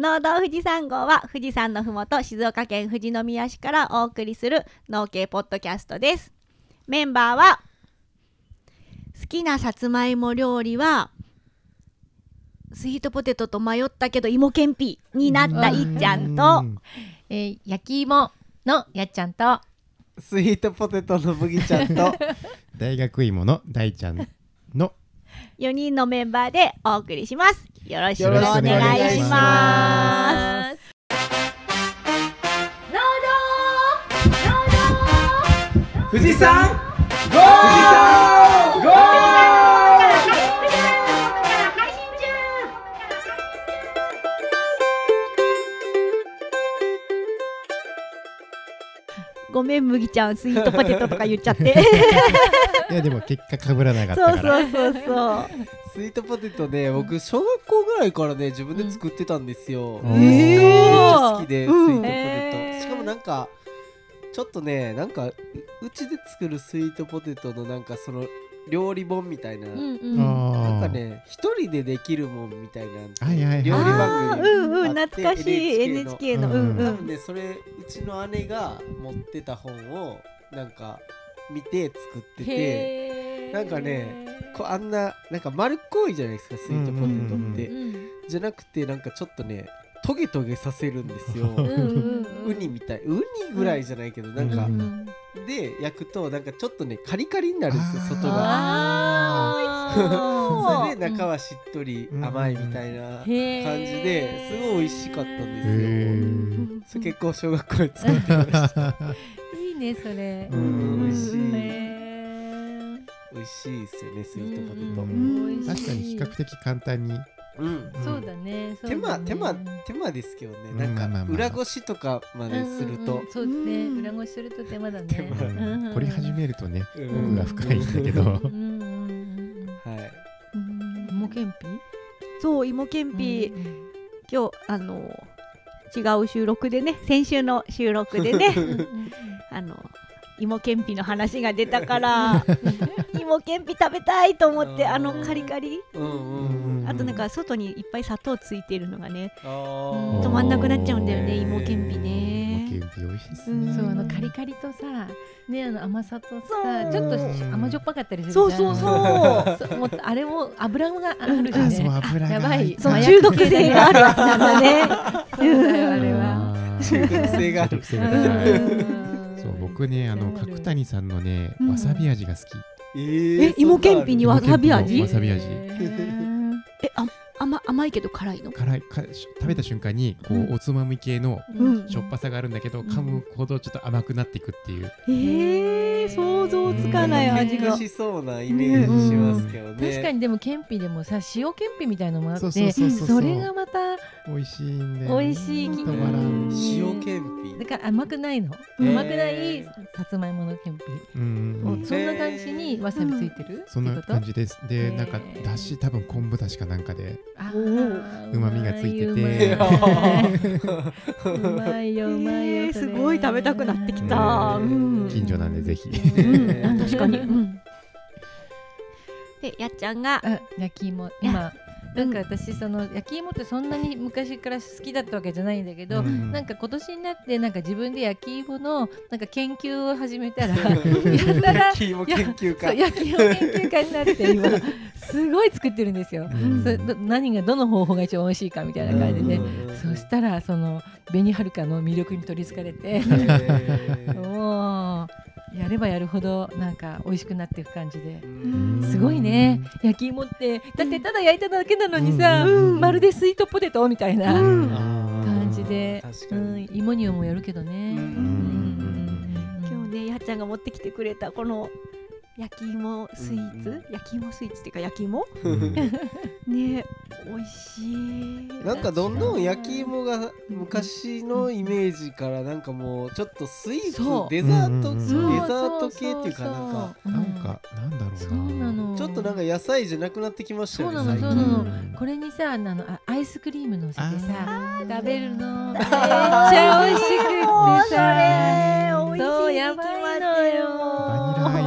農道富士山号は富士山のふもと静岡県富士宮市からお送りする農系ポッドキャストです。メンバーは好きなさつまいも料理はスイートポテトと迷ったけど芋けんぴになったいっちゃんとえー焼き芋のやっちゃんと。スイートポテトの麦ちゃんと 大学芋の大ちゃんの4人のメンバーでお送りします。よろしくお願いします。富士山ゴーごめん麦ちゃんスイートポテトとか言っちゃって。いやでも結果かぶらなかったそうから。そうそうそうスイートポテトね僕小学校ぐらいからね自分で作ってたんですよ、うん。めっちゃ好きでスイうんートポテト、へー。しかもなんかちょっとねなんかううちで作るスイートポテトのなんかその料理本みたいな、うんうん。なんかあね一人でできるもんみたいなはいはいはい。料理番組うんうんあって懐かしい。NHK の。NHK の。うんうん。うん多分ねそれうちの姉が持ってた本をなんか見て作っててなんかねこうあんななんか丸っこいじゃないですかスイートポテトって、うん。うんうん。じゃなくてなんかちょっとねトゲトゲさせるんですよ。うんうんウニみたい。ウニぐらいじゃないけどなんか、うんで焼くとなんかちょっとねカリカリになるんですよ外が。あそれで中はしっとり甘いみたいな感じですごい美味しかったんへですー。よそれ結構小学校で作ってました。いいねそれ。うん。美味しい。へ美味しいですよねスイートポテト。確かに比較的簡単にうん。そうだね。手間手間手間ですけどね。なんか裏ごしとかまですると。そうね。うん。裏ごしすると手間だね。凝り始めるとねうん。奥が深いんだけど。はい。うん芋けん。ぴそう芋けんぴ、うん今日あの違う収録でね先週の収録でね。あの芋けんぴの話が出たから芋けんぴ食べたいと思ってあのカリカリ？あとなんか外にいっぱい砂糖ついてるのがね止まんなくなっちゃうんだよね芋けんぴね。芋けんぴ美味しいっすうん。ねそうあのカリカリとさねあの甘さとさちょっと甘じょっぱかったりするじゃん。そうそうそう。そうもうあれも油があるしあそうね油が。やばい。そう中毒性があるやつなんだね。そうだよあれは。中毒性があるそう僕ねあの角谷さんのねうん。わさび味が好き。ええ芋けんぴにわさび味？わさび味甘甘いけど辛いの？辛いかし食べた瞬間にこうん。うおつまみ系のうん。しょっぱさがあるんだけどん。噛むほどちょっと甘くなっていくっていう。えー、想像つかない味が。しそうなイメージしますけどね。確かにでもけんぴでもさ塩けんぴみたいのもあってそうそうそうそうそれがまた美味しいんだよね。美味しい止まらん塩けんぴだから甘くないの？甘くないさつまいものけんぴうんうんうん。そんな感じにわさびついてる？そんな感じです。でなんかだし多分昆布だしかなんかでうまみがついてて。うまいようまいよすごい食べたくなってきた、ねうん。近所なんでぜひ。うん。あ確かに、でやっちゃんがあ焼き芋今なんか私その焼き芋ってそんなに昔から好きだったわけじゃないんだけど、うん。なんか今年になってなんか自分で焼き芋のなんか研究を始めたらやたら焼き芋研究家。焼き芋研究家になって今すごい作ってるんですよ。うん。そど何がどの方法が一番美味しいかみたいな感じで、うん。そしたらその紅はるかの魅力に取りつかれて。もうやればやるほどなんか美味しくなっていく感じで。うん。すごいね。焼き芋ってだってただ焼いただけなのにさ、うん。まるでスイートポテトみたいなうん。感じで、うんに、芋にもよるけどね。今日ねやっちゃんが持ってきてくれたこの焼き芋スイーツ、うん焼き芋スイーツっていうか焼き芋？うん。ね美味しい。なんかどんどん焼き芋が昔のイメージからなんかもうちょっとスイーツデザートうんうんうん。デザート系っていうかなんかなんかなんだろうな。そうなの。ちょっとなんか野菜じゃなくなってきましたよねそうなの最そうなの。近これにさあのあアイスクリーム乗せてさあ食べるのめっちゃ美味しくってさ。おしい。そうやばい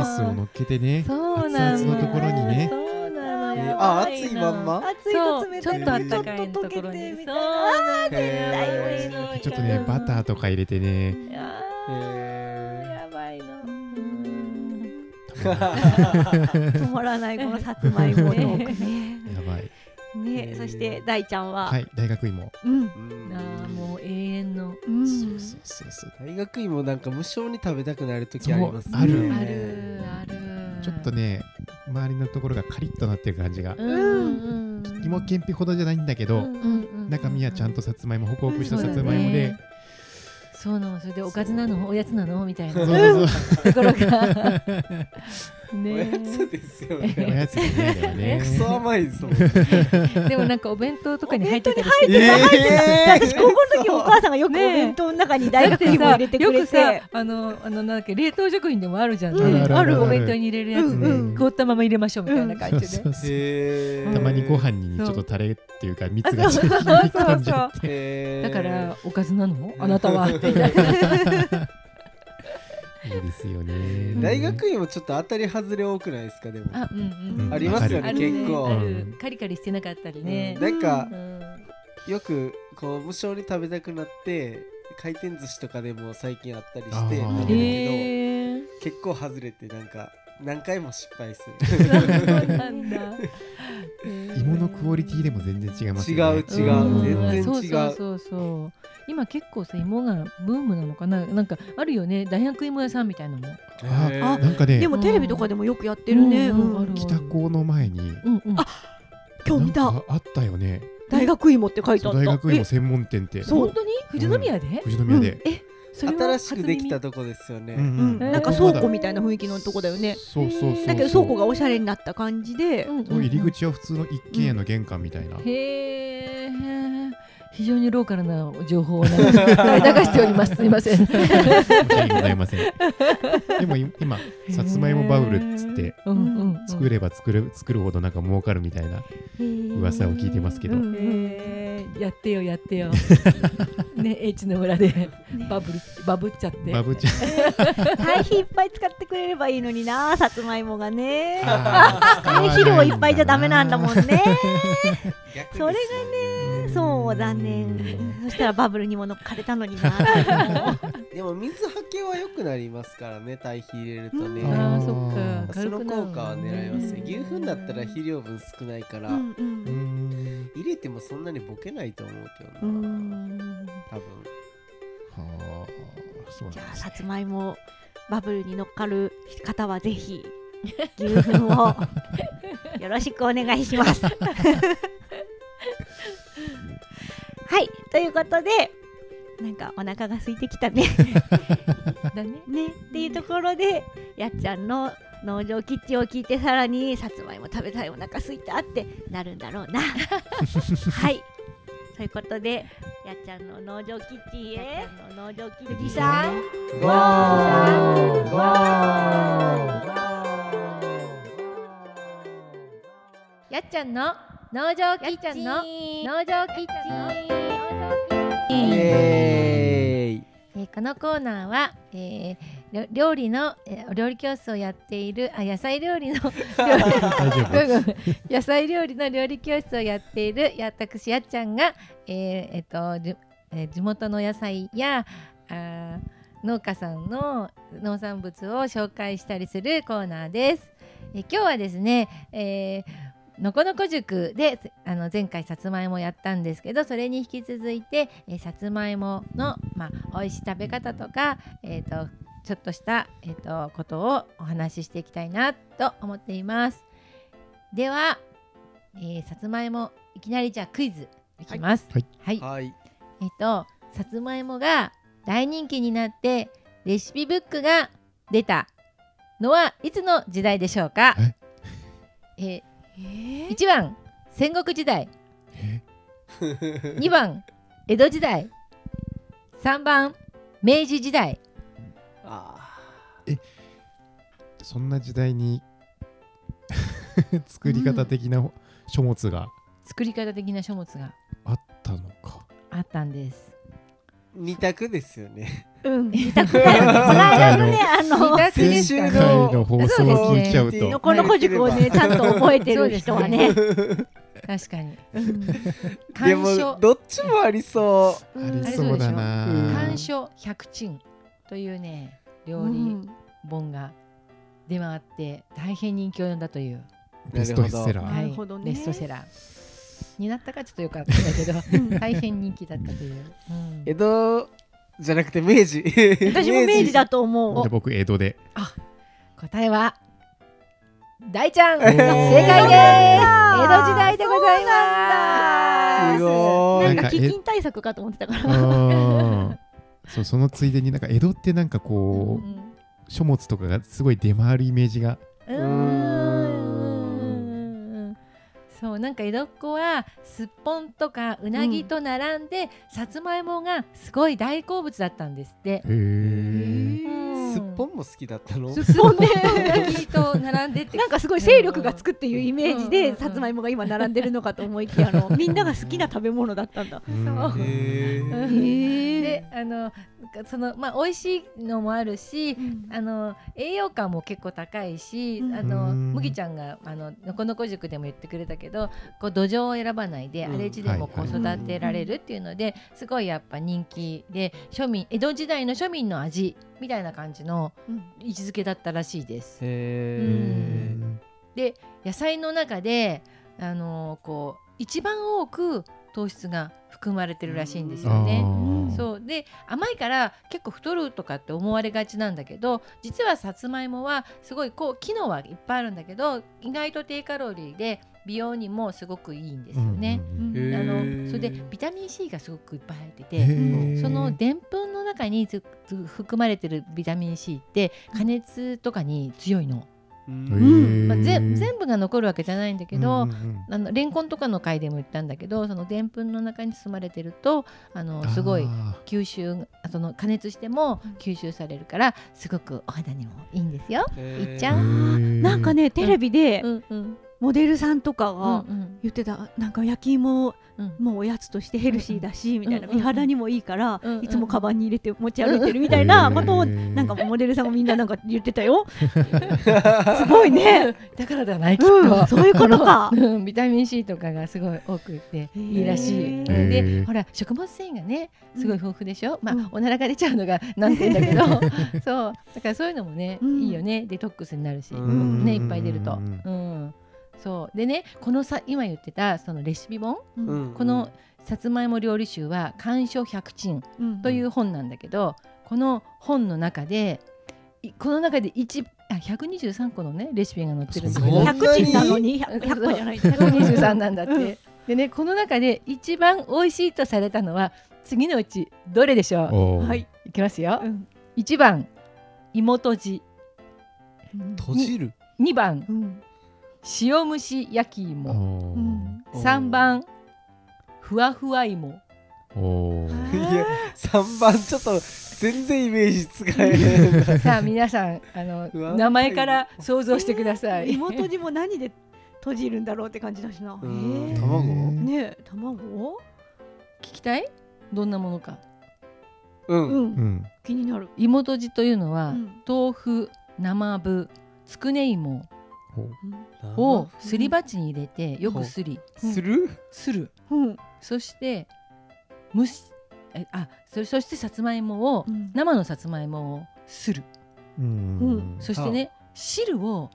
スを乗っけてねそうなの熱々のところにね。そうなのあ熱いまんま？熱いそうと冷たいちょっとあのったかいちょっと溶けところにてみたそういななんちょっとねバターとか入れてね。いやばいの。うん。止まらない。このさつまい。もトークね。やばいね。そして大ちゃんは、はい大学芋。うん。うん。なあもう永遠の。うん。そうそうそうそう。大学芋なんか無性に食べたくなる時ありますね。ある。うんあるある。ちょっとね周りのところがカリッとなってる感じが。うんうん。芋けんぴほどじゃないんだけど、中身はちゃんとさつまいもホクホクしたさつまいもで、そうなのそれでおかずなのおやつなの？みたいな。そうそうそう。ところが おねやつですよ おねやつねあれはね。クソ甘いですもんでもなんかお弁当とかに入ってたりするえ私高校の時お母さんがよくお弁当の中に大学芋入れてくれよくさてあのあのなんだっけ冷凍食品でもあるじゃん、うんねあるお弁当に入れるやつね、うんうん凍ったまま入れましょうみたいな感じで、たまにご飯にちょっとタレっていうか蜜あがそうそう染みそう。込んじだからおかずなの？あなたは。って言っていいですよね。大学芋ちょっと当たり外れ多くないですかでも。あうんうん、うん。ありますよね結構。カリカリしてなかったりね、なんかうん。よくこう無性に食べたくなって回転寿司とかでも最近あったりして食べるけど結構外れてなんか何回も失敗す そうるなんだ。芋のクオリティでも全然違います違よね。う違う。うん。全然違う。そうそうそうそう。今結構さ芋がブームなのかな？なんかあるよね。大学芋屋さんみたいなの。も。あへー。なんかねでもテレビとかでもよくやってるね、うんうんうんある北高の前にうんうん。あ今日見た。あったよね。大学芋って書いてあった。大学芋専門店って。そう。本当に？富士宮で？富士宮で、え、新しくできたとこですよね、うんうん、なんか倉庫みたいな雰囲気のとこだよね。そうそうそうだけど倉庫がおしゃれになった感じで、うんうんそう入り口は普通の一軒家の玄関みたいな、へえ。非常にローカルな情報を流し 流しております。すみません。申し訳ございません。でもい今さつまいもバブルっつってうんうんうん。作れば作る作るほどなんか儲かるみたいな噂を聞いてますけど、やってよやってよ。ね、H の村でバブルバブっちゃって。バブちゃん堆肥いっぱい使ってくれればいいのになさつまいもがね。あー。ね肥料いっぱいじゃダメなんだもんね。逆 それがねそう残う念ん。そしたらバブルにも乗っかれたのにな。でも水はけは良くなりますからね堆肥入れるとね、うん。ああそっか。その軽くなる効果は狙います。ねね牛糞だったら肥料分少ないから、うんうんうーん。入れてもそんなにボケないと思うけどな、うーん。多分。はあそうじゃあなんですね。さつまいもバブルに乗っかる方はぜひ 牛糞をよろしくお願いします。はいということでなんかお腹が空いてきたね。だね。ねっていうところでやっちゃんの農場キッチンを聞いてさらにさつまいも食べたいお腹空いたってなるんだろうな。はいということでやっちゃんの農場キッチンへ農場キッチンさんゴーゴやっちゃんの農場キッチンの農場キッチイン。えーこのコーナーは、えー料理の、えーお料理教室をやっているあ野菜料理の 野菜料理の料理教室をやっているや私やっちゃんが、えーえっとじえー地元の野菜やあー農家さんの農産物を紹介したりするコーナーです。えー今日はですね、えーのこのこ塾であの前回さつまいもやったんですけどそれに引き続いて、えーさつまいもの、まあ、美味しい食べ方とか、えー、とちょっとした、えー、とことをお話ししていきたいなと思っています。では、えーさつまいもいきなりじゃあクイズいきます。はい。はい。はい。えっとさつまいもが大人気になってレシピブックが出たのはいつの時代でしょうか？え？ーえ1番戦国時代。え？2番江戸時代。3番明治時代。あそんな時代に 作り方的な書物が。作り方的な書物が。あったのか、あったんです二択ですよね。うん 二択。だよねこの間のね あの先週の放送を聞いちゃうと。のこのこ塾をねちゃんと覚えてる人はね。確かに。う んで鑑も賞どっちもありそありそうだな。うん鑑賞百珍というね料理うん本が出回って大変人気を呼んだという、ベストセラなー。るほどね。ベストセラーになったかちょっとよくわかんないけどうん。大変人気だったという、うん。江戸じゃなくて明治。私も明治だと思う。で僕江戸で。答えは大ちゃん。正解です。江戸時代でございます。すごない。んかなんか飢饉対策かと思ってたかうらんそうそのついでになんか江戸ってなんかうこう、ん書物とかがすごい出回るイメージが。うーんそうなんか江戸っ子はすっぽんとかうなぎと並んで、さつまいもがすごい大好物だったんですって。へーすっぽんも好きだったの？すっぽんとうなぎと並んでってなんかすごい勢力がつくっていうイメージでさつまいもが今並んでるのかと思いきやあのみんなが好きな食べ物だったんだ。であのそのまあ美味しいのもあるしあの栄養価も結構高いし、うん。あのうん。麦ちゃんがあののこのこ塾でも言ってくれたけどこう土壌を選ばないで、うん。荒れ地でもこう育てられるっていうので、すごいやっぱ人気で庶民江戸時代の庶民の味みたいな感じのうん。位置づけだったらしいです。へで野菜の中であのこう一番多く糖質が含まれてるらしいんですよね。そう。で甘いから結構太るとかって思われがちなんだけど実はさつまいもはすごいこう機能はいっぱいあるんだけど意外と低カロリーで美容にもすごくいいんですよね。うんうんあのそれでビタミン C がすごくいっぱい入ってへてー。そのでんぷんの中に含まれてるビタミン C って加熱とかに強いの。うん。まあ、ぜ全部が残るわけじゃないんだけど、うんうんうん。あのレンコンとかの回でも言ったんだけどそのでんぷんの中に包まれてるとあのすごいあ吸収その加熱しても吸収されるからすごくお肌にもいいんですよ。いっちゃんなんかねテレビでうんうんモデルさんとかうんが言ってたなんか焼き芋うん。もうおやつとしてヘルシーだしみたいな。うんうん美肌にもいいからうんうんいつもカバンに入れて持ち歩いてるみたいなことをなん。かモデルさんがみんななんか言ってたよ。すごいね。だからではないきっうんと。そういうことか。うんビタミン C とかがすごい多くていいらしい。でほら食物繊維がねすごい豊富でしょ、まあ、うんおならが出ちゃうのが 難点だけど。そう。だからそういうのもね、うん。いいよね。デトックスになるし、うん。ねいっぱい出ると。うん。うんそう。でねこのさ今言ってたそのレシピ本、うん。うん。このさつまいも料理集は「漢書百珍」うん。という本なんだけど、この本の中でいこの中で一あ123個のねレシピが載ってるんだけど。そんなに100人なのに 100, 100個じゃない。123なんだって。うんでねこの中で一番美味しいとされたのは次のうちどれでしょう？はい。いきますよ。うん。1番芋とじ閉じる。2番。うん塩蒸し焼きお芋ー。うん。3番ふわふわ芋。おー。いや3番ちょっと全然イメージ使えないさあ皆さんあの名前から想像してください。芋とじも何で閉じるんだろうって感じだしな。え卵？ねえ卵？聞きたい？どんなものか。うん。うん。うん。気になる。芋とじというのは、うん。豆腐生ぶつくね芋をすり鉢に入れてよくすり。する？する。うん。そして蒸しえあそれそしてさつまいもをうん。生のさつまいもをする。うん。そしてね汁を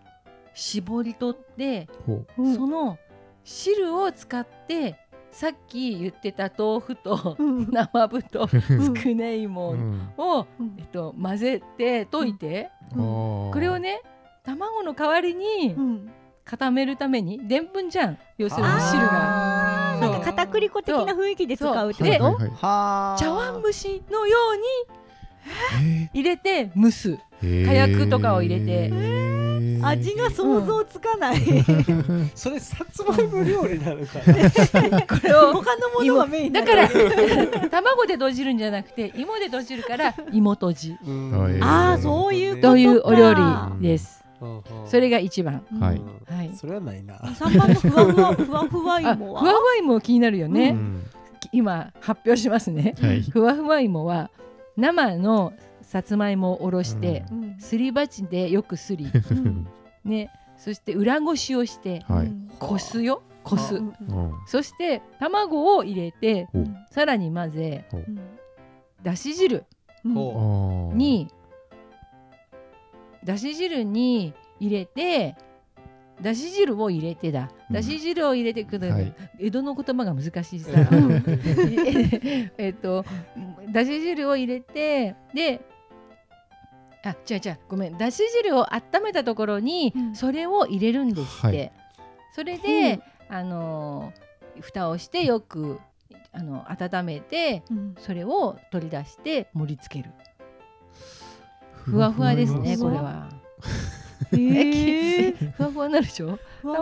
絞り取って、その汁を使ってさっき言ってた豆腐とうん。生ぶとつくね芋うんを、うん。えっと、混ぜて溶いて、うん。ここれをね卵の代わりにうん。固めるためにでんぷんじゃん。要するに汁が。なんか片栗粉的な雰囲気で使うってでこと茶碗蒸しのようにえ入れて蒸す。ー。火薬とかを入れて。味が想像つかない。それさつまいも料理なのか これを 他のものはメインだ。から卵で閉じるんじゃなくて芋で閉じるから芋とじ。ああそういうことか。というお料理ですそれがが一番。はい。はい。それはないな。三番のふわふわふわふわあふ芋はわふわ芋気になるよね、今発表しますね。はい。ふわふわ芋は生のさつまいもをおろして、うん。すり鉢でよくすり、ん。ね、そして裏ごしをしてこすよ？こす。そして卵を入れてお。さらに混ぜうんだし汁にだし汁に入れてだし汁を入れてだ。うん。だし汁を入れてくる、はい。江戸の言葉が難しいさ。うん。えっとだし汁を入れてであ違う違うごめん。だし汁を温めたところにうん。それを入れるんですって、はい。それで、あのー蓋をしてよくあの温めてうん。それを取り出して盛り付けるふわふわですねこれは。ふわふわになるでしょ？ふ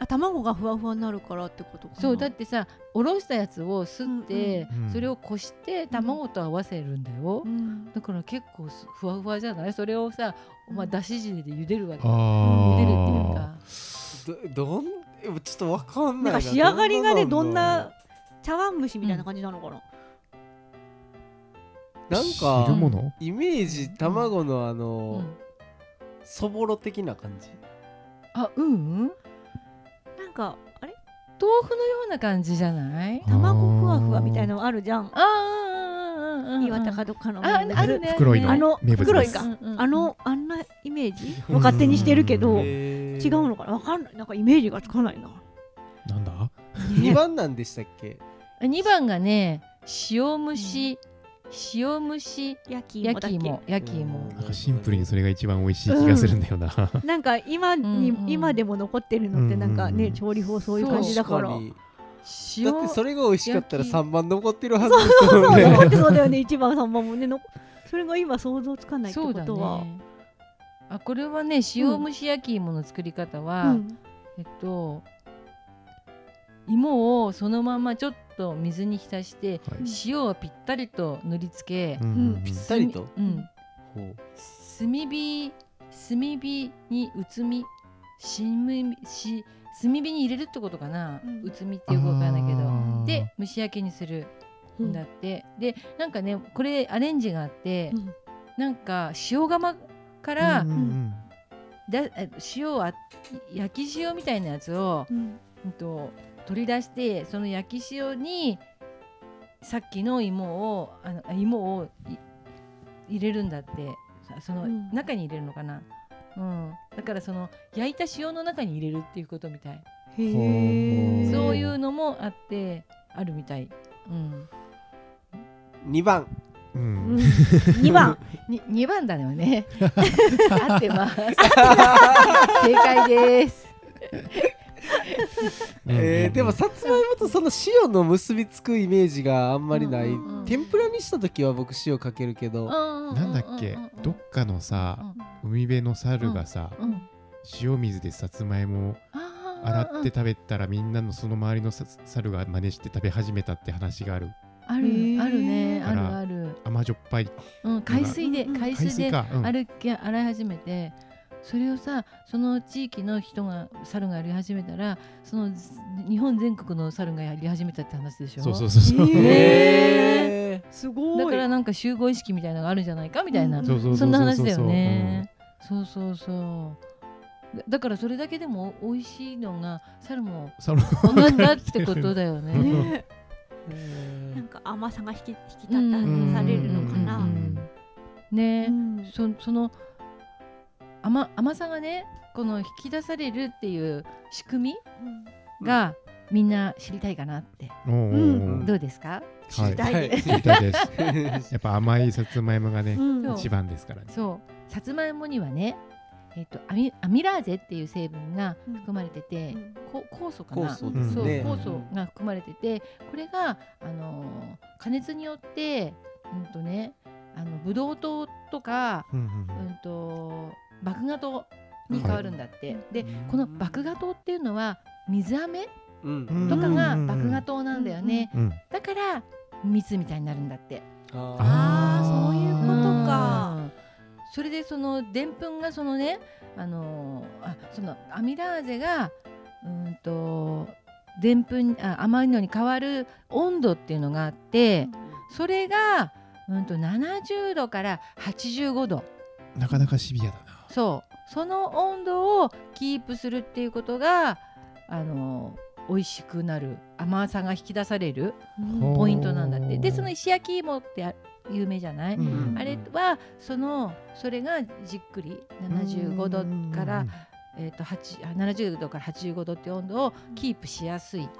あ卵がふわふわになるからってことかな。そうだってさおろしたやつをすって、うんうん。それをこして卵と合わせるんだよ、うん。だから結構すふわふわじゃない？それをさ、まあ、だし汁で茹でるわけ。あ茹でるっていうあ。か。どどんえちょっとわかんなな。ないんか仕上がりがねどんのな茶碗蒸しみたいな感じなのかななん汁か物？イメージ卵のあうのん。そぼろ的な感じ。あうんうん。なんかあれ？豆腐のような感じじゃない？卵ふわふわみたいなのあるじゃん。ああうんうん岩田かどっかのああるね袋井のあの袋井かうんうんうんあのあんなイメージを勝手にしてるけど違うのかなわかんないなんかイメージがつかないななんだ二番なんでしたっけ2番がね塩蒸し、塩蒸し焼き芋だっけ？焼き芋焼き芋。うん。なんかシンプルにそれが一番美味しい気がするんだよな。なんか今に、うん。うん今でも残ってるのってなんかね、うん調理法そういう感じだから。確に。塩だってそれが美味しかったら焼き。3番残ってるはずそうそうそう残ってそうだよね。1番3番もねのそれが今想像つかないってそうだことはね。あこれはね塩蒸し焼き芋の作り方は、うん。えっと芋をそのままちょっと水に浸してはい。塩をぴったりと塗りつけ、うん。うんうんぴったりと？うん、ほう。炭火炭火にうつみしむし炭火に入れるってことかな、うん。うつみってよくわからないけど。で蒸し焼きにするうん。んだって、でなんかねこれアレンジがあって、うん。なんか塩釜から、うんうん。だえ塩をあ焼き塩みたいなやつを、うん。うんと取り出してその焼き塩にさっきの芋をあのあ芋をい入れるんだって。さそのうん。中に入れるのかな、うん、だからその焼いた塩の中に入れるっていうことみたい、へえそういうのもあってあるみたい、うん、2番。ううん。ん、2番。に2番だよね。合ってます。正解ですえーでもさつまいもとその塩の結びつくイメージがあんまりない、うんうんうん天ぷらにした時は僕塩かけるけど、なんだっけ？どっかのさ海辺の猿がさ塩水でさつまいも洗って食べたらみんなのその周りのさ猿が真似して食べ始めたって話がある。あるあるね。あるある、甘じょっぱいうん、海水で海水で洗い始めてそれをさその地域の人が猿がやり始めたらそのず日本全国の猿がやり始めたって話でしょ？そうそうそうそう、へへすごい。だからなんか集合意識みたいなのがあるんじゃないかみたいな、うん。そうそうそうそんな話だよね、そうそうそう。だだからそれだけでも美味しいのが猿も猿同じだってことだよね。ね。ーなんか甘さが引き引き立うんたされるのかな、うん。うん。うん。ね、うん。そその甘甘さがねこの引き出されるっていう仕組みがみんな知りたいかなって、おうん。どうですか？知りたい。はい。知りたいです。やっぱ甘いさつまいもがね、うん。一番ですからね。そう。さつまいもにはね、えっとアミアミラーゼっていう成分がうん。含まれてて、うん。こ酵素かな？酵素ですそうね酵素が含まれててこれが、あのー加熱によってうんとねあのブドウ糖とか、うんうん。うん、と麦芽糖に変わるんだって、でこの麦芽糖っていうのは水飴うん。とかがうん。麦芽糖なんだよね、うん。うん。だから蜜みたいになるんだって。ああー。そういうことか。うん。それでそのでんぷんがそのねあのーあそのアミラーゼがうんとでんぷんあ甘いのに変わる温度っていうのがあってそれが、うん、と70度から85度。なかなかシビアだなそう。その温度をキープするっていうことがあの美味しくなる甘さが引き出されるポイントなんだって。でその石焼き芋ってあ有名じゃない、うんうんあれはそのそれがじっくり75度から、えー、と8あ70度から85度って温度をキープしやすいか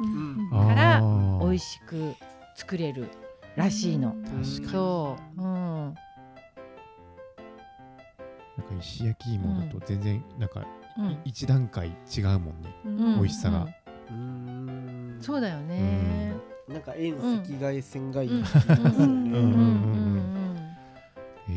ら美味しく作れるらしいの。確かに。そう、うんなんか石焼き芋だと全然なんかうん。一段階違うもんね、うん。美味しさが。うん。うん。そうだよね。なんか遠赤外線がいいうん。って言いますようん。ね。えう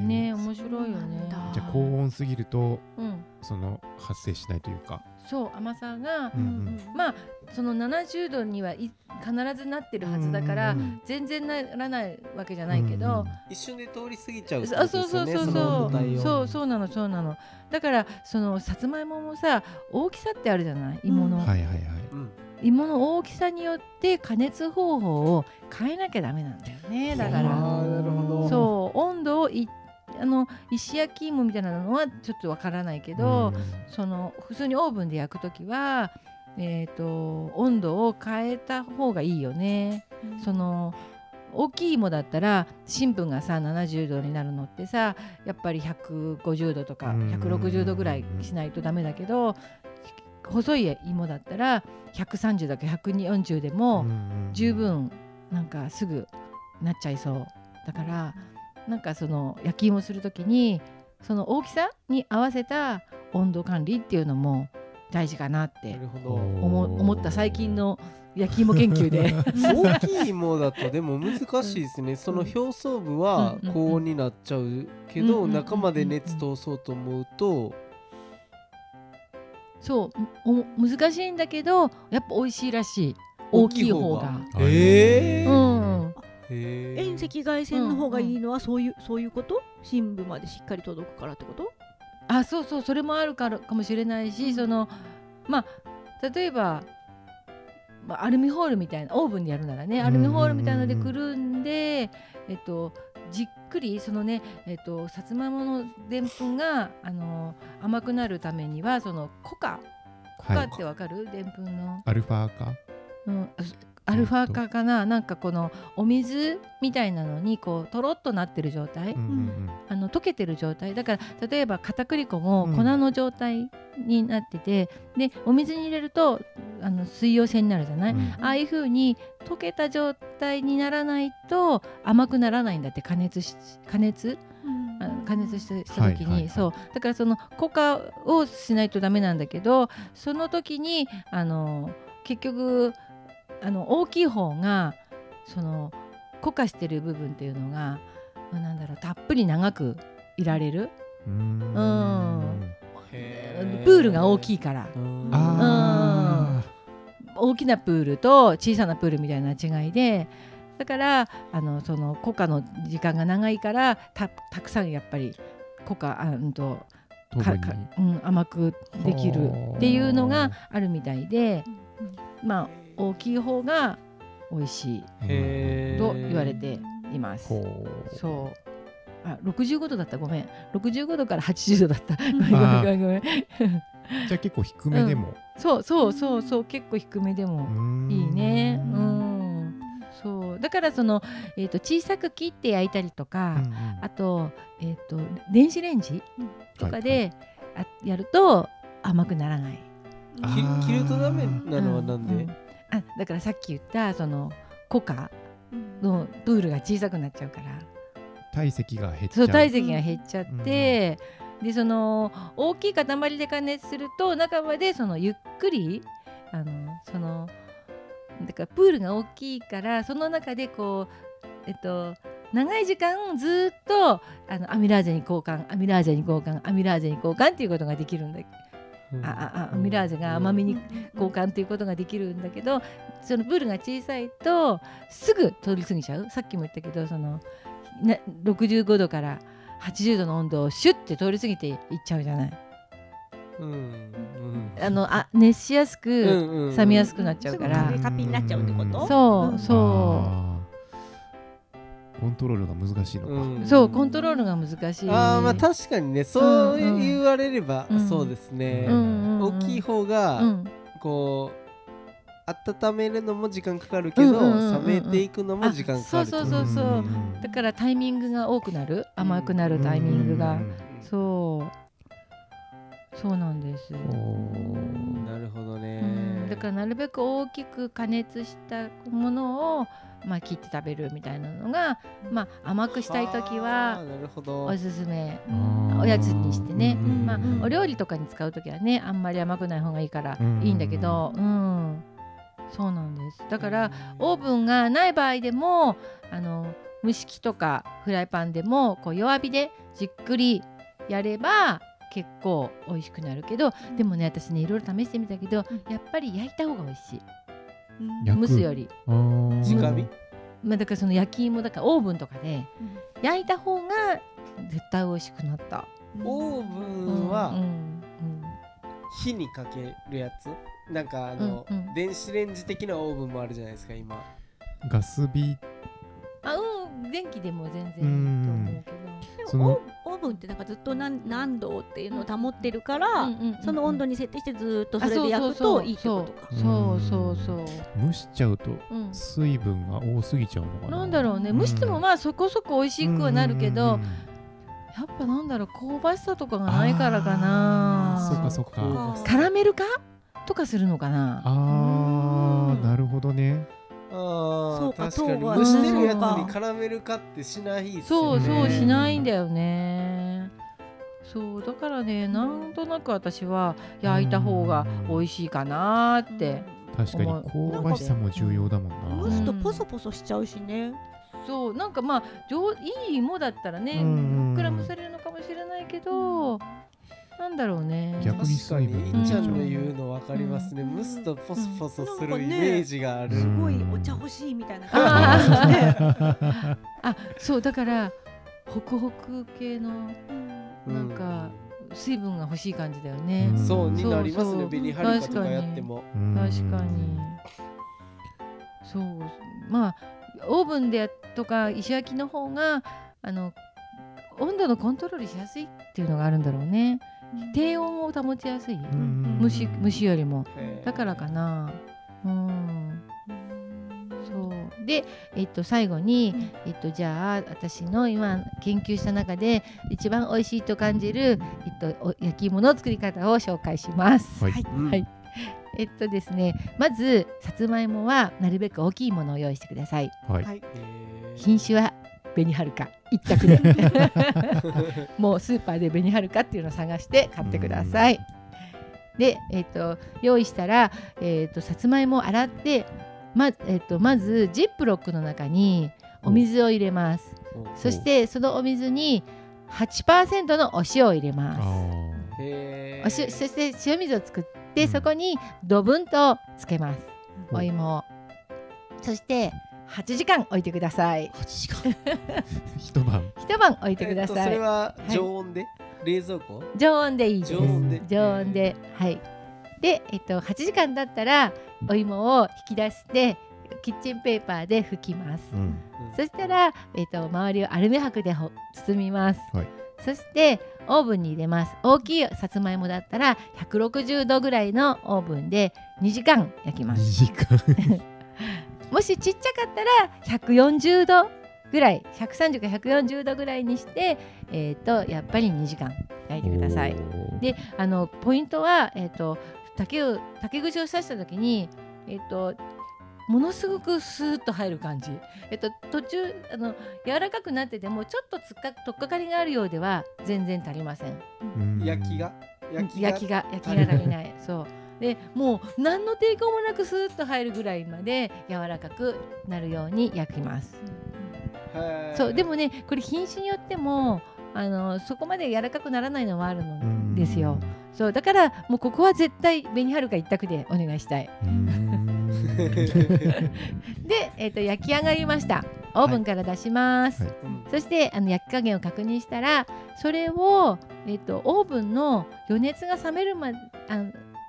ん。ね面白いよね。じゃあ高温すぎるとうん、その発生しないというか、そう甘さがうん。うん。まあその70度にはい必ずなってるはずだから、うんうん全然ならないわけじゃないけど、一瞬で通り過ぎちゃうってそう。そうそうそう。そうそうなのそうなの。だからそのさつまいももさ大きさってあるじゃない？芋の、はいはいはい。うん。芋の大きさによって加熱方法を変えなきゃダメなんだよねだから。あーなるほど。そう温度をいあの石焼き芋みたいなのはちょっとわからないけど、その普通にオーブンで焼くときは、えー、と温度を変えた方がいいよね。その大きい芋だったら新聞がさ70度になるのってさやっぱり150度とかうん。160度ぐらいしないとダメだけど細い芋だったら130だか140でも十分なんかすぐなっちゃいそう。だからなんかその焼き芋する時にその大きさに合わせた温度管理っていうのも大事かなってなるほど。思思った最近の焼き芋研究で。大きい芋だとでも難しいですね。その表層部はうん。高温になっちゃうけうんうん。うん。うん。ど中まで熱通そうと思うと。そう。お難しいんだけどやっぱ美味しいらしい。大きい方が。えー。うん、遠赤外線の方がいいのはそういうそういうこと？深部までしっかり届くからってこと？あそうそうそれもあるからかもしれないし、そのまあ例えば、まあ、アルミホールみたいなオーブンでやるならねアルミホールみたいなのでくるんで、えっとじっくりそのねえっとさつまいものでんぷんがあの甘くなるためにはそのコカ。コカってわかる？でんぷんの、アルファ化？うん、あアルファ化かな？なんかこのお水みたいなのにこうとろっとなってる状態、うんうんあの溶けてる状態？だから例えば片栗粉もうん。粉の状態になってて、でお水に入れるとあの水溶性になるじゃない、うん。ああいう風に溶けた状態にならないと甘くならないんだって加熱し加熱？加熱した時に、はいはいはい。そう。だからそのコカをしないとダメなんだけどその時にあの結局あの大きい方がそのコカしてる部分っていうのがなんだろうたっぷり長くいられる。うん。うん。へプールが大きいから。うん。あ大きなプールと小さなプールみたいな違いでだからあのそのコカの時間が長いからたたくさんやっぱりコカあうんとーかかうん、甘くできるっていうのがあるみたいでまあ大きい方が美味しいと言われています。そう。あ65度だった。ごめん。65度から80度だった。ごめん。ごめんごめんごめん。じゃあ結構低めでも、そうそうそうそう。結構低めでもうんいいね。うん。そう。だからその、えー、と小さく切って焼いたりとか、うんうん。あと,、えー、と電子レンジとかはいで、あやると甘くならない。あー切切るとダメなのはなんで、ううあだからさっき言ったそのコカのプールが小さくなっちゃうから。体積が減っちゃそうう体積が減っちゃって、うん。でその大きい塊で加熱すると中までそのゆっくりあのそのだからプールが大きいからその中でこうえっと長い時間ずーっとあのアミラーゼに交換アミラーゼに交換アミラーゼに交換っていうことができるんだうんああミラーゼが甘みに交換っていうことができるんだけどそのプールが小さいとすぐ通り過ぎちゃう。さっきも言ったけどそのな65度から80度の温度をシュッて通り過ぎていっちゃうじゃない。うんうん。あのあ熱しやすうくんうんうん。冷めやすくなっちゃうから、すぐカピカピになっちゃうってこと？そうそあーコントロールが難しいのか。うん。うそうコントロールが難しい。あーまあ確かにねそう言われればうん。そうですね。大きい方うがん。こう温めるのも時間かかるけど冷めていくのも時間かかるあそうそうそうう。んだからタイミングが多くなる甘くなるタイミングが。うん。そう。そうなんです、なるほどうねん、だからなるべく大きく加熱したものを、まあ、切って食べるみたいなのが、まあ、甘くしたい時あはーなるほど。おすすめ。おやつにしてね。うんまあうんお料理とかに使う時はねあんまり甘くない方がいいからうん。いいんだけどうん。そうなんです。だからオーブンがない場合でもあの蒸し器とかフライパンでもこう弱火でじっくりやれば結構美味しくなるけどでもね私ねいろいろ試してみたけどやっぱり焼いた方が美味しい蒸すより、直火？まあ、だからその焼き芋だからオーブンとかで焼いた方が絶対美味しくなった、オーブンはうんうん火にかけるやつ？なんかあのうんうん。電子レンジ的なオーブンもあるじゃないですか今。ガス火。あうん電気でも全然いいとうん。思うけどそのオーブンってなんかずっと何何度っていうのを保ってるから、その温度に設定してずっとそあれで焼くといいってことか。そうそうそう蒸しちゃうとうん水分が多すぎちゃうのかな。なんだろうね蒸してもまあそこそこ美味しくはなるけど、やっぱなんだろう香ばしさとかがないからかなそうかそうかカラメル化とかするのかなあうんーなるほどね。あそうかー確かに。蒸してるやつそうか。にカラメル化ってしないっすそうよね。そうしないんだよね。そうだからねなんとなく私は焼いた方が美味しいかなって確かに香ばしさも重要だもんな。蒸すとポソポソしちゃうしね。そうなんかまあ上いい芋だったらねうんふっくら蒸されるのかもしれないけどなんだろうね。逆に確かに水分いっちゃんのうん言うの分かりますね、うん。蒸すとポスポスするイメージがある、すごいうんお茶欲しいみたいな。あー感じですね。あそうだからホクホク系のうん。なんか水分が欲しい感じだよね、うん。そうになりますねそうそう。紅はるかとかやっても。うん。確かに。そう。まあオーブンでやとか石焼きの方があの温度のコントロールしやすいっていうのがあるんだろうね低温を保ちやすいうん蒸し蒸しよりも。だからかな。うん。そう。で、えっと、最後に、えっと、じゃあ私の今研究した中で一番美味しいと感じる、えっと、お焼き芋の作り方を紹介します。はい。はい。えっとですねまずさつまいもはなるべく大きいものを用意してください。はい。品種は紅はるか一択でもうスーパーで紅はるかっていうのを探して買ってください。で、えっと用意したら、えっとさつまいもを洗ってま,、えっとまずジップロックの中にお水を入れます。そしてそのお水に8%のお塩を入れあます。お塩そして塩水を作ってそこにドブンとつけます。うんお芋を。そして8時間置いてください。8時間 一晩一晩置いてくだえっとさい。それは常温で、冷蔵庫？常温でいいです。常温で常温で、はい。で、えっと8時間経ったらお芋を引き出してキッチンペーパーで拭きます。うんそしたらえっと周りをアルミ箔でほ包みます。はいそしてオーブンに入れます。大きいさつまいもだったら160度ぐらいのオーブンで2時間焼きま2す。時間 もしちっちゃかったら140度ぐらい130か140度ぐらいにしてえっ、とやっぱり2時間焼いてください。であのポイントは、えっと竹を竹串を刺した時に、えっとものすごくスーッと入る感じ、えっと途中あの柔らかくなっててもちょっとつっか取っかかりがあるようでは全然足りません。うん。焼きが？焼きが？焼きが焼きが足りない。そうでもう何の抵抗もなくスーッと入るぐらいまで柔らかくなるように焼きます。そうでもねこれ品種によってもあのそこまで柔らかくならないのもあるんですよ。そうだからもうここは絶対紅はるか一択でお願いしたい。うん。で、えー、と焼き上がりました。オーブンから出します、はい。うんそしてあの焼き加減を確認したらそれを、えっとオーブンの余熱が冷めるまであ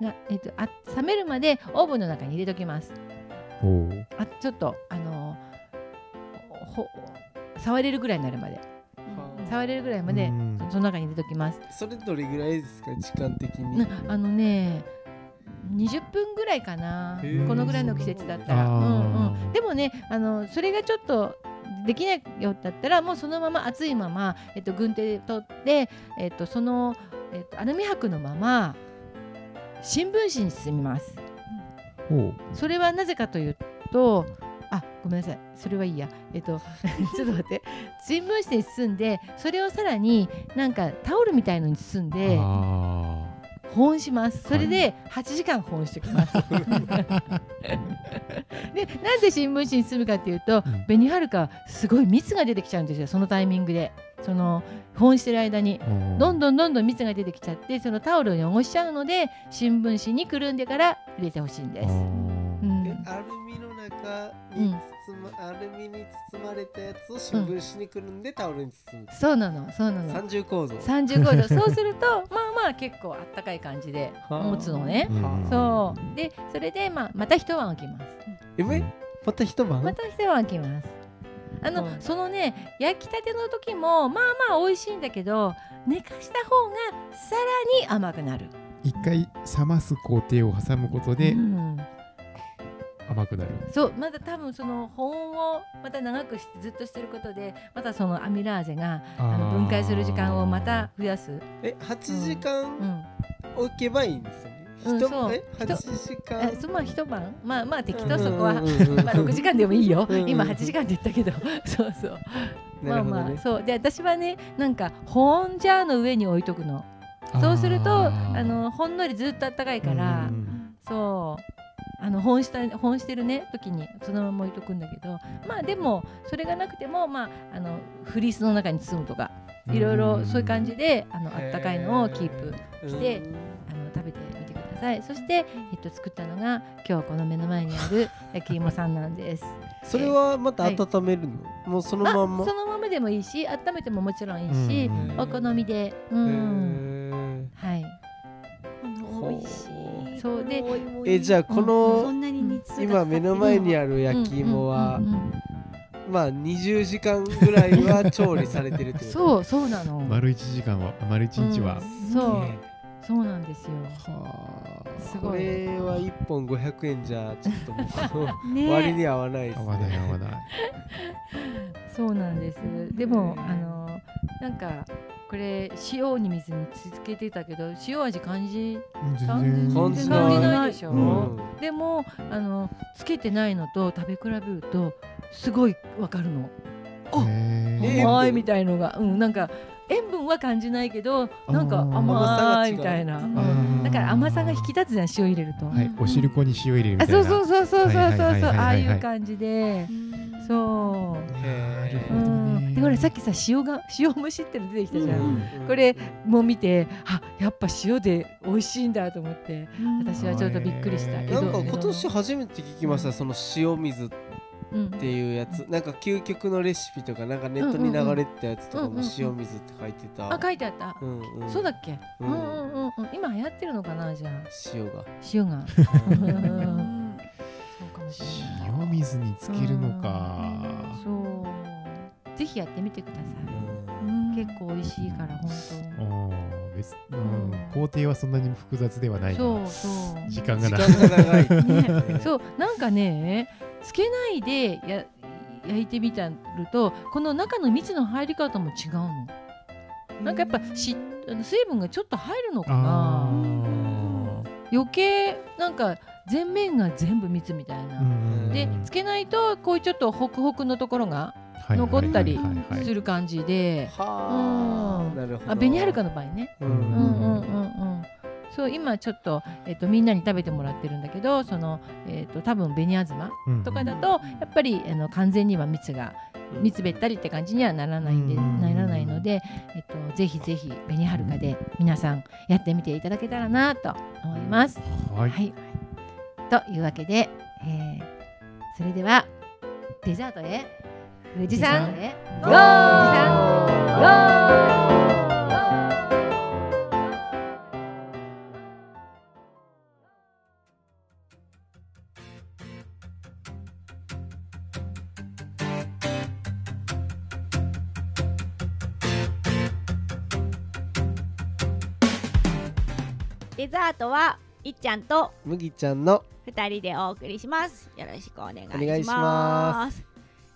が、えっとあ冷めるまでオーブンの中に入れときます。あちょっとあのほ触れるぐらいになるまで。触れるぐらいまでうん。その中に入れときます。それどれぐらいですか？時間的に。なあのね20分ぐらいかな。このぐらいの季節だったら、うんうん、でもねあのそれがちょっとできないようだったらもうそのまま熱いまま、えっと、軍手で取って、えっと、その、えっと、アルミ箔のまま新聞紙に包みます。それはなぜかというとあごめんなさい。それはいいや。えっと ちょっと待って。新聞紙に包んでそれをさらになんかタオルみたいのに包んであ保温します。それで8時間保温しておきます。でなんで新聞紙に包むかっていうとーうん。紅はるかすごい蜜が出てきちゃうんですよ。そのタイミングでその保温してる間にどんどんどんどん蜜が出てきちゃってそのタオルを汚しちゃうので新聞紙にくるんでから入れてほしいんです。うん。えアルミの中うん。に包ま、アルミに包まれたやつを新聞紙にくるんでタオルに包む、そうなのそうなの。三重構造。35度 そうするとまあまあ結構あったかい感じではあ。持つのね。うんそう。でそれで、まあ、また一晩置きます。えめまた一晩、また一晩置きます。あの、はいそのね焼きたての時もまあまあ美味しいんだけど寝かした方がさらに甘くなる。一回冷ます工程を挟むことでうん甘くなる。そうまだ多分その保温をまた長くしてずっとしてることでまたそのアミラーゼがあの分解する時間をまた増やす。え8時う間ん、置けばいいんですよね、うん一そう。え人8時間？えそまあ一晩。まあまあ適当そこは、うんうんうん。うんまあ6時間でもいいよ。今8時間って言ったけど。そうそう。まあまあそう。で私はねなんか保温ジャーの上に置いとくの。そうするとあーのほんのりずっとあったかいから、うんそう。あの保温した保温してるね時にそのまま置いとくんだけど。まあでもそれがなくてもまああのフリースの中に包むとかいろいろそういう感じであのあったかいのをキープしてうんあの食べてみてください。そして、えっと、作ったのが今日この目の前にある 焼き芋さんなんです。それはまたはい。温めるの、もうそのあまんま？そのままでもいいし温めてももちろんいいし、うん。お好みで。うへんーはい。この美味しい。そう。でえじゃあこの、そん今目の前にあある焼き芋は、まあ20時間ぐらいは調理されてるってこと？そうそうなの。丸一時間は丸一日は、うん。そうそうなんですよ。はあ。すごい。これは1本500円じゃちょっともう ね割に合わないです合わない合わない。そうなんです。でもあのなんかこれ塩に水につけてたけど塩味感じ全感然。感じない感じないでしょ、うん。でもあのつけてないのと食べ比べるとすごいわかるの。あ甘いみたいのが。うんなんか塩分は感じないけどなんか甘いみたいな、だから甘さが引き立つじゃん塩入れると、はい。お汁粉に塩入れるみあたいな。そうそうそうそうそうそうああいう感じで。う。んそうなるほどでほらさっきさ塩が塩蒸しっての出てきたじゃん、うん。これもう見てあやっぱ塩で美味しいんだと思って。うん。私はちょっとびっくりした。へーなんか今年初めて聞きました、その塩水っうん。ていうやつ。なんか究極のレシピとかなんかネットに流れてたやつとかもうんうんうん塩水って書いてた、あ書いてあった、うんうん、そうだっけ、ううんん、うんうんうん。今流行ってるのかなじゃあ。塩が。塩が。ううんんそうかもしれない。塩水につけるのか。そう。ぜひやってみてください、うん。結構美味しいから本おー別ううん。ん工程はそんなに複雑ではない当そうそう。時間がな時間が長い。ね。そう。なんかねつけないでや焼いてみたるとこの中の蜜の入り方も違うの。なんかやっぱし水分がちょっと入るのかあなー。余計なんか全面が全部蜜みたいな、うんでつけないとこういうちょっとホクホクのところがはい残ったりする感じで、はあ、うん。なるほど。あ紅はるかの場合ね。ううんんうんうんうんそう今ちょっと,、えっとみんなに食べてもらってるんだけどその、えっと多分紅あずまうん。とかだとやっぱりあの完全には蜜が蜜べったりって感じにはならないんで、うんならないので、えっと、ぜひぜひ紅はるかで皆さんやってみていただけたらなと思います。はい。はい、というわけで、えーそれではデザートへ富士山ゴーデザートはいっちゃんと麦ちゃんの二人でお送りします。よろしくお願いします。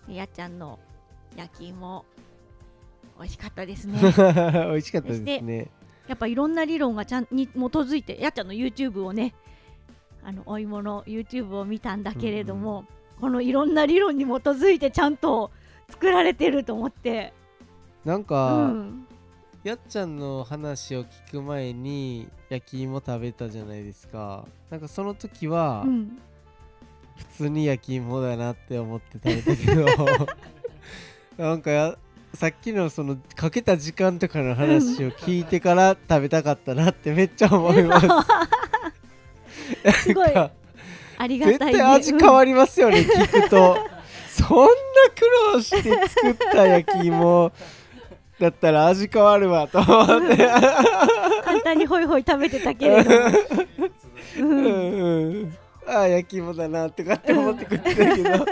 やっちゃんの焼き芋美味しかったですね。美味しかったですね。やっぱいろんな理論がちゃんに基づいてやっちゃんの YouTube をねあのお芋の YouTube を見たんだけれども、このいろんな理論に基づいてちゃんと作られてると思って、うなんか、ん、やっちゃんの話を聞く前に焼き芋食べたじゃないですか。なんかその時はうん、普通に焼き芋だなって思って食べたけど。なんかやさっきのそのかけた時間とかの話を聞いてから食べたかったなって めっちゃ思います。すごい。ありが絶たい、ね、対味変わりますよね、聞くと。そんな苦労して作った焼き芋だったら味変わるわと思って。簡単にホイホイ食べてたけれども、ううん、んうん。ああ焼き芋だなとかって思って食ってたけど。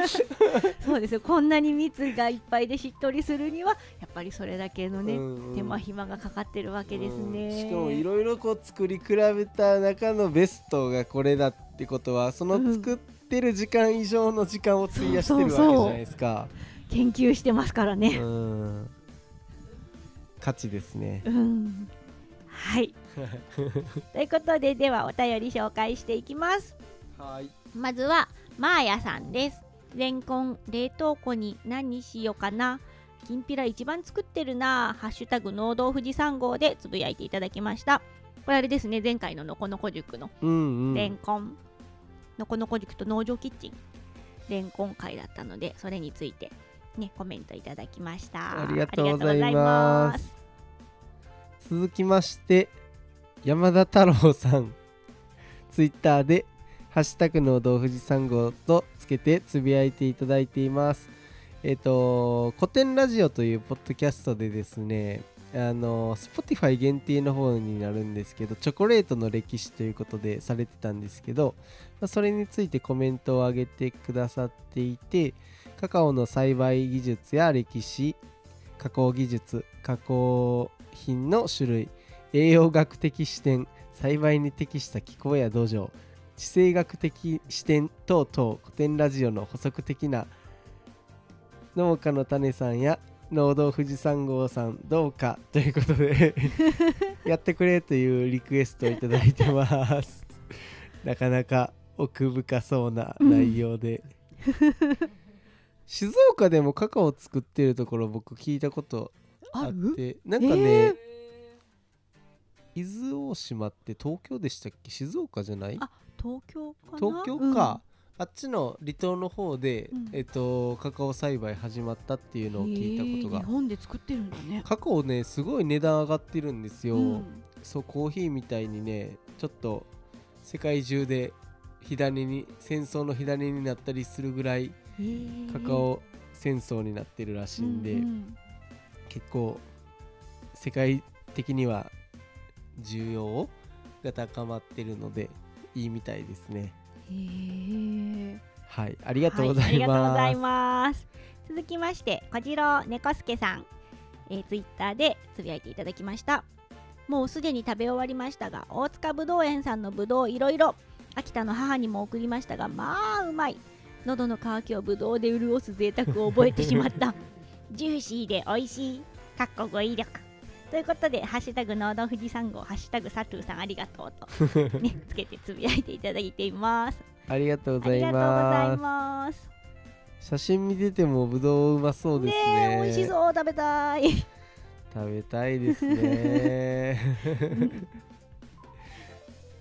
そうですよこんなに蜜がいっぱいでしっとりするにはやっぱりそれだけのね、うんうん。手間暇がかかってるわけですね、うん。しかもいろいろこう作り比べた中のベストがこれだってことはその作ってる時間以上の時間を費やしてるわけじゃないですか。研究してますからうね、ん価値ですね。うん、はい。ということでではお便り紹介していきます。はい。まずはマーヤさんです。レンコン冷凍庫に何にしようかな。きんぴら一番作ってるなハッシュタグ農道富士山号でつぶやいていただきました。これあれですね前回ののこのこ塾の。うんうん。レンコン、のこのこ塾と農場キッチン。レンコン会だったのでそれについてねコメントいただきました。ありがとうございます続きまして山田太郎さん。ツイッターで「ハッシュタグの道富士山号」とつけてつぶやいていただいています。えっ、と古典ラジオというポッドキャストでですねあの Spotify 限定の方になるんですけどチョコレートの歴史ということでされてたんですけど、まあそれについてコメントを上げてくださっていてカカオの栽培技術や歴史加工技術加工品の種類栄養学的視点栽培に適した気候や土壌地政学的視点等々古典ラジオの補足的な農家の種さんや農道富士山号さんどうかということで やってくれというリクエストをいただいてます。なかなか奥深そうな内容で、静岡でもカカオ作ってるところ僕聞いたことあってなんかね、えー。伊豆大島って東京でしたっけ？静岡じゃない？あ東京かな？東京か、あっちの離島の方で、うん。えっとカカオ栽培始まったっていうのを聞いたことへーが。日本で作ってるんだね。カカオねすごい値段上がってるんですよ、うん。そうコーヒーみたいにねちょっと世界中で火種に戦争の火種になったりするぐらいカカオ戦争になってるらしいんで、うんうん結構世界的には需要が高まってるのでいいみたいですねへーはいありがとうござはい、ありいがとうございます、ます。続きまして、こちら猫助さん、えー、ツイッターでつぶやいていただきました。もうすでに食べ終わりましたが、大塚ぶどう園さんのぶどういろいろ、秋田の母にも送りましたが、まあうまい。喉の渇きをぶどうで潤す贅沢を覚えてしまった。ジューシーで美味しい。かっこ語彙力。ということで、ハッシュタグ農道富士山号、ハッシュタグサトゥーさんありがとうと、ね、つけてつぶやいていただいています。ありがとうございます。写真見ててもぶどううまそうですねねえ美味しそう食べたい。食べたいですね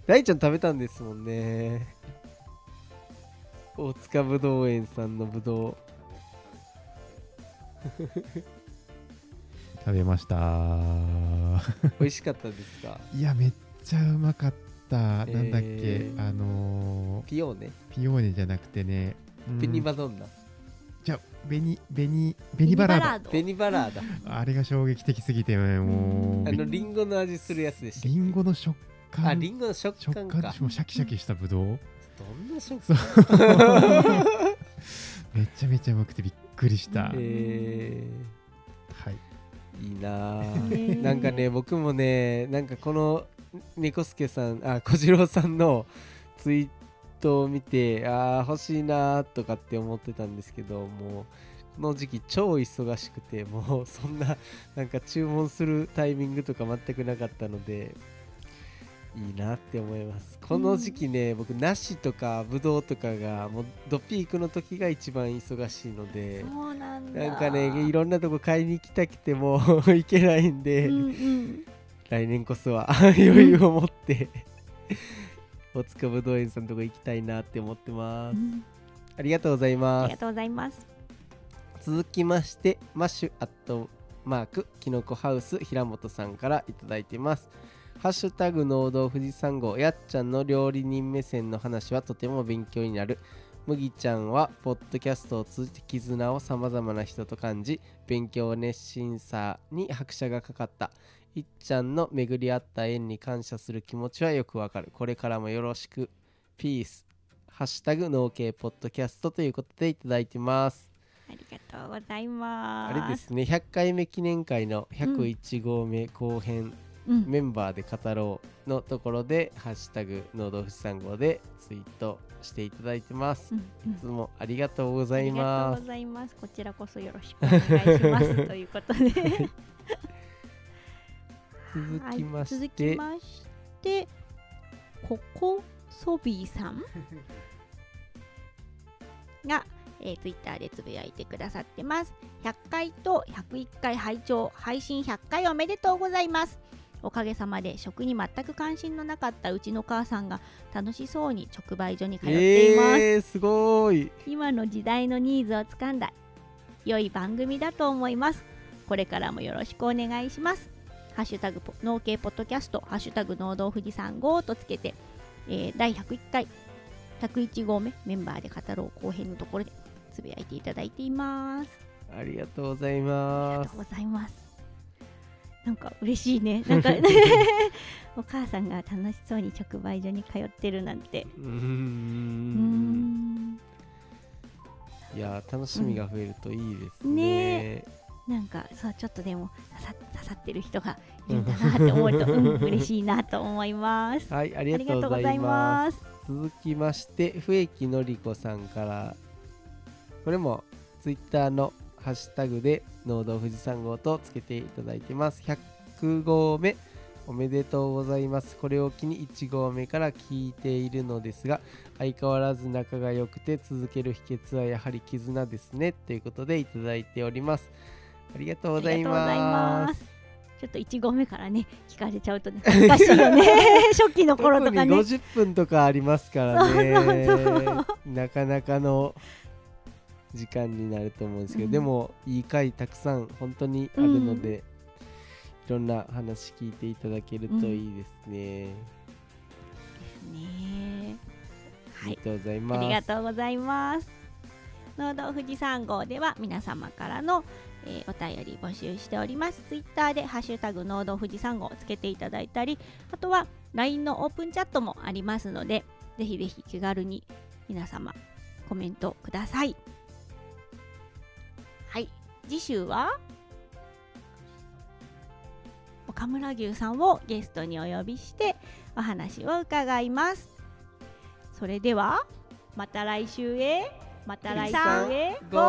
大ちゃん食べたんですもんね大塚ぶどう園さんのぶどう 食べました。美味しかったですか？いやめっちゃうまかった、なんだっけ？えーあのピオーネ。ーピオーネじゃなくてね、うん。ペニマドンナ、じゃあベニベニベニバラード。ドベニバラード。あれが衝撃的すぎてもう。びあのリンゴの味するやつでしたリンゴの食感。あリンゴの食食感か感もうシャキシャキしたぶどう。どんな食感？めちゃめちゃうまくてびっくりした、えはい。ー、いいななんかね僕もねなんかこの猫助さんあ小次郎さんのツイートを見てあー欲しいなーとかって思ってたんですけどもうこの時期超忙しくてもうそんななんか注文するタイミングとか全くなかったのでいいなって思います。この時期ね、僕梨とかぶどうとかがもうドピークの時が一番忙しいのでそうなんだ。なんかねいろんなとこ買いに行きたくても 行けないんで、うんうん。来年こそは 余裕を持って大塚ぶどう園さんのとこ行きたいなって思ってます、うん。ありがとうございあます。りがとうございます。続きましてマッシュアットマークきのこハウス平本さんからいただいてますハッシュタグ農道富士山号やっちゃんの料理人目線の話はとても勉強になる。麦ちゃんはポッドキャストを通じて絆をさまざまな人と感じ勉強熱心さに拍車がかかった。いっちゃんの巡り合った縁に感謝する気持ちはよくわかる。これからもよろしく。ピースハッシュタグ農系ポッドキャストということでいただいてます。ありがとうございます。あれですね。100回目記念会の101号目後編、うんメンバーで語ろうのところで「ハッシュタグ農道富士山号」でツイートしていただいてます、うんうんいつもありがとうございありがとますうございます。こちらこそよろしくお願いします。ということで、続きまはい、続して、きまして、ここソビーさん が、えー、ツイッターでつぶやいてくださってます。100回と101回拝聴配信100回おめでとうございます。おかげさまで食に全く関心のなかったうちの母さんが楽しそうに直売所に通っています。えー、すごい。今の時代のニーズをつかんだ良い番組だと思います。これからもよろしくお願いします。ハッシュタグポ農系ポッドキャストハッシュタグ農道富士山号とつけて、えー第101回101号目メンバーで語ろう後編のところでつぶやいていただいています。ありがとうございありますがとうございますなんか嬉しいね。なんか お母さんが楽しそうに直売所に通ってるなんて。いやー楽しみが増えるといいですね,、なんかそうちょっとでも刺さ刺さってる人がいるんだなって思うと、うん、嬉しいなと思います。はいありがとうございます。続きまして笛木のりこさんから。これもツイッターのハッシュタグで農道富士山号とつけていただいてます。100号目おめでとうございます。これを機に1号目から聞いているのですが相変わらず仲が良くて続ける秘訣はやはり絆ですね。ということでいただいております。ありがとうございまます。す。ちょっと1合目からね聞かれちゃうとね恥ずかしいよね。初期の頃とかね。50分とかありますからね。なかなかの時間になると思うんですけど、うんでもいい回たくさん本当にあるので、いろんな話聞いていただけるといいですね、ねはいありがとうございますありがとうございます。農道富士山号では皆様からの、えーお便り募集しております。ツイッターでハッシュタグ農道富士山号をつけていただいたり、あとは LINE のオープンチャットもありますので、ぜひぜひ気軽に皆様コメントください。はい、次週は岡村牛さんをゲストにお呼びしてお話を伺います。それではまた来週へまた来週へ。ゴー